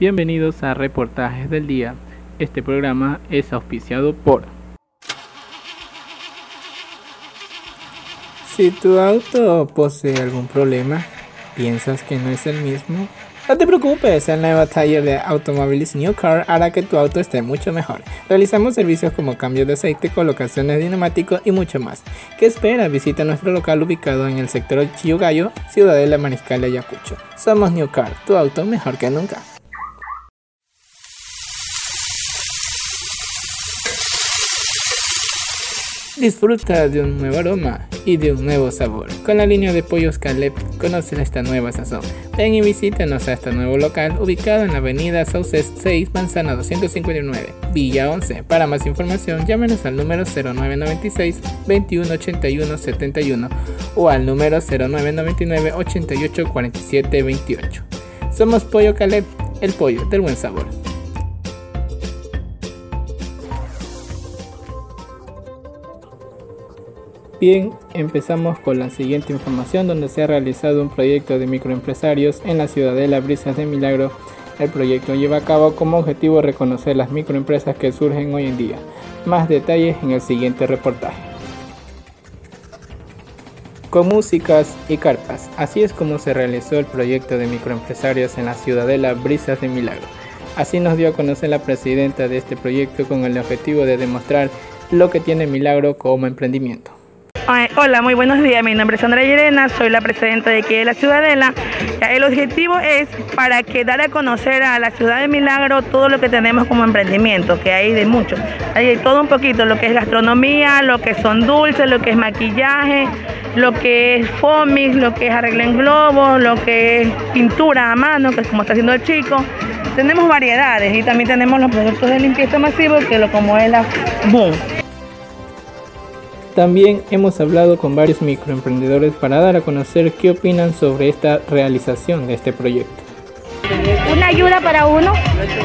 Bienvenidos a Reportajes del Día. Este programa es auspiciado por... Si tu auto posee algún problema, piensas que no es el mismo, no te preocupes, el nuevo taller de Automóviles New Car hará que tu auto esté mucho mejor. Realizamos servicios como cambio de aceite, colocaciones de neumáticos y mucho más. ¿Qué espera? Visita nuestro local ubicado en el sector Chiyugayo, Ciudadela Mariscal de Ayacucho. Somos New Car, tu auto mejor que nunca. Disfruta de un nuevo aroma y de un nuevo sabor. Con la línea de pollos Caleb, conoce esta nueva sazón. Ven y visítanos a este nuevo local ubicado en la avenida Sauces 6, Manzana 259, Villa 11. Para más información, llámenos al número 0996 2181 71 o al número 0999 88 47 28. Somos Pollo Caleb, el pollo del buen sabor. Bien, empezamos con la siguiente información donde se ha realizado un proyecto de microempresarios en la ciudadela Brisas de Milagro. El proyecto lleva a cabo como objetivo reconocer las microempresas que surgen hoy en día. Más detalles en el siguiente reportaje. Con músicas y carpas, así es como se realizó el proyecto de microempresarios en la ciudadela Brisas de Milagro. Así nos dio a conocer la presidenta de este proyecto con el objetivo de demostrar lo que tiene Milagro como emprendimiento. Hola, muy buenos días. Mi nombre es Sandra Llerena, soy la presidenta de aquí de la Ciudadela. El objetivo es para que dar a conocer a la ciudad de Milagro todo lo que tenemos como emprendimiento, que hay de mucho. Hay todo un poquito, lo que es gastronomía, lo que son dulces, lo que es maquillaje, lo que es fomis, lo que es arreglo en globos, lo que es pintura a mano, que es como está haciendo el chico. Tenemos variedades y también tenemos los productos de limpieza masivo, que lo como es la boom. También hemos hablado con varios microemprendedores para dar a conocer qué opinan sobre esta realización de este proyecto. Ayuda para uno,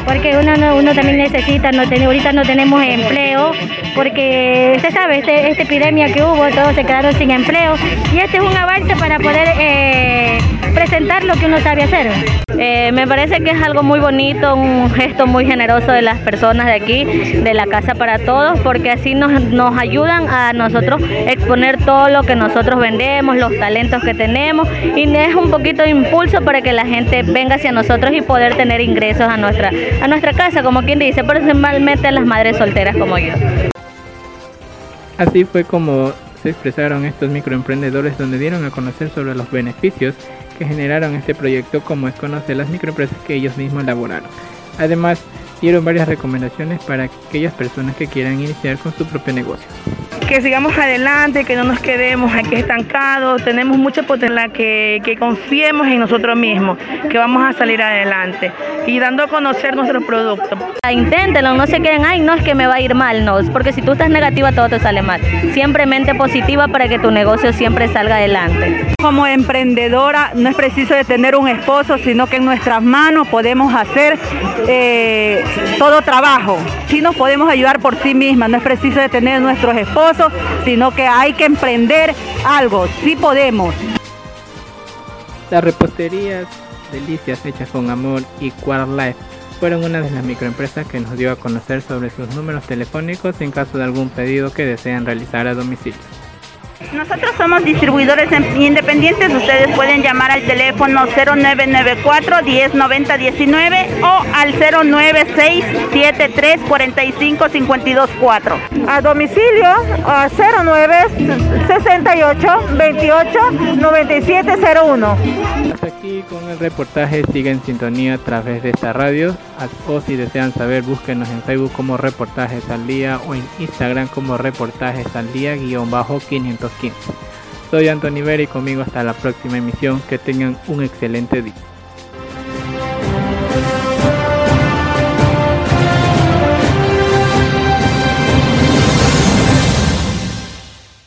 porque uno, uno también necesita, no ahorita no tenemos empleo, porque usted sabe, este, esta epidemia que hubo, todos se quedaron sin empleo, y este es un avance para poder eh, presentar lo que uno sabe hacer. Eh, me parece que es algo muy bonito, un gesto muy generoso de las personas de aquí, de la Casa para Todos, porque así nos, nos ayudan a nosotros exponer todo lo que nosotros vendemos, los talentos que tenemos, y es un poquito de impulso para que la gente venga hacia nosotros y poder tener ingresos a nuestra, a nuestra casa, como quien dice, principalmente las madres solteras como yo. Así fue como se expresaron estos microemprendedores donde dieron a conocer sobre los beneficios que generaron este proyecto como es conocer las microempresas que ellos mismos elaboraron. Además, dieron varias recomendaciones para aquellas personas que quieran iniciar con su propio negocio que sigamos adelante, que no nos quedemos aquí estancados, tenemos mucha potencia, que, que confiemos en nosotros mismos, que vamos a salir adelante y dando a conocer nuestros productos. Inténtenlo, no se queden, ay, no es que me va a ir mal, no, porque si tú estás negativa todo te sale mal. Siempre mente positiva para que tu negocio siempre salga adelante. Como emprendedora no es preciso de tener un esposo, sino que en nuestras manos podemos hacer eh, todo trabajo. Sí nos podemos ayudar por sí mismas, no es preciso de tener nuestros esposos sino que hay que emprender algo, sí podemos. Las reposterías Delicias hechas con amor y Quart Life fueron una de las microempresas que nos dio a conocer sobre sus números telefónicos en caso de algún pedido que desean realizar a domicilio. Nosotros somos distribuidores independientes, ustedes pueden llamar al teléfono 0994 109019 o al 096 73 45 524. A domicilio a 09 68 28 9701. Hasta aquí con el reportaje, sigue en sintonía a través de esta radio o si desean saber búsquenos en Facebook como Reportajes al Día o en Instagram como Reportajes al Día guion bajo 515. Soy Anthony Vera y conmigo hasta la próxima emisión. Que tengan un excelente día.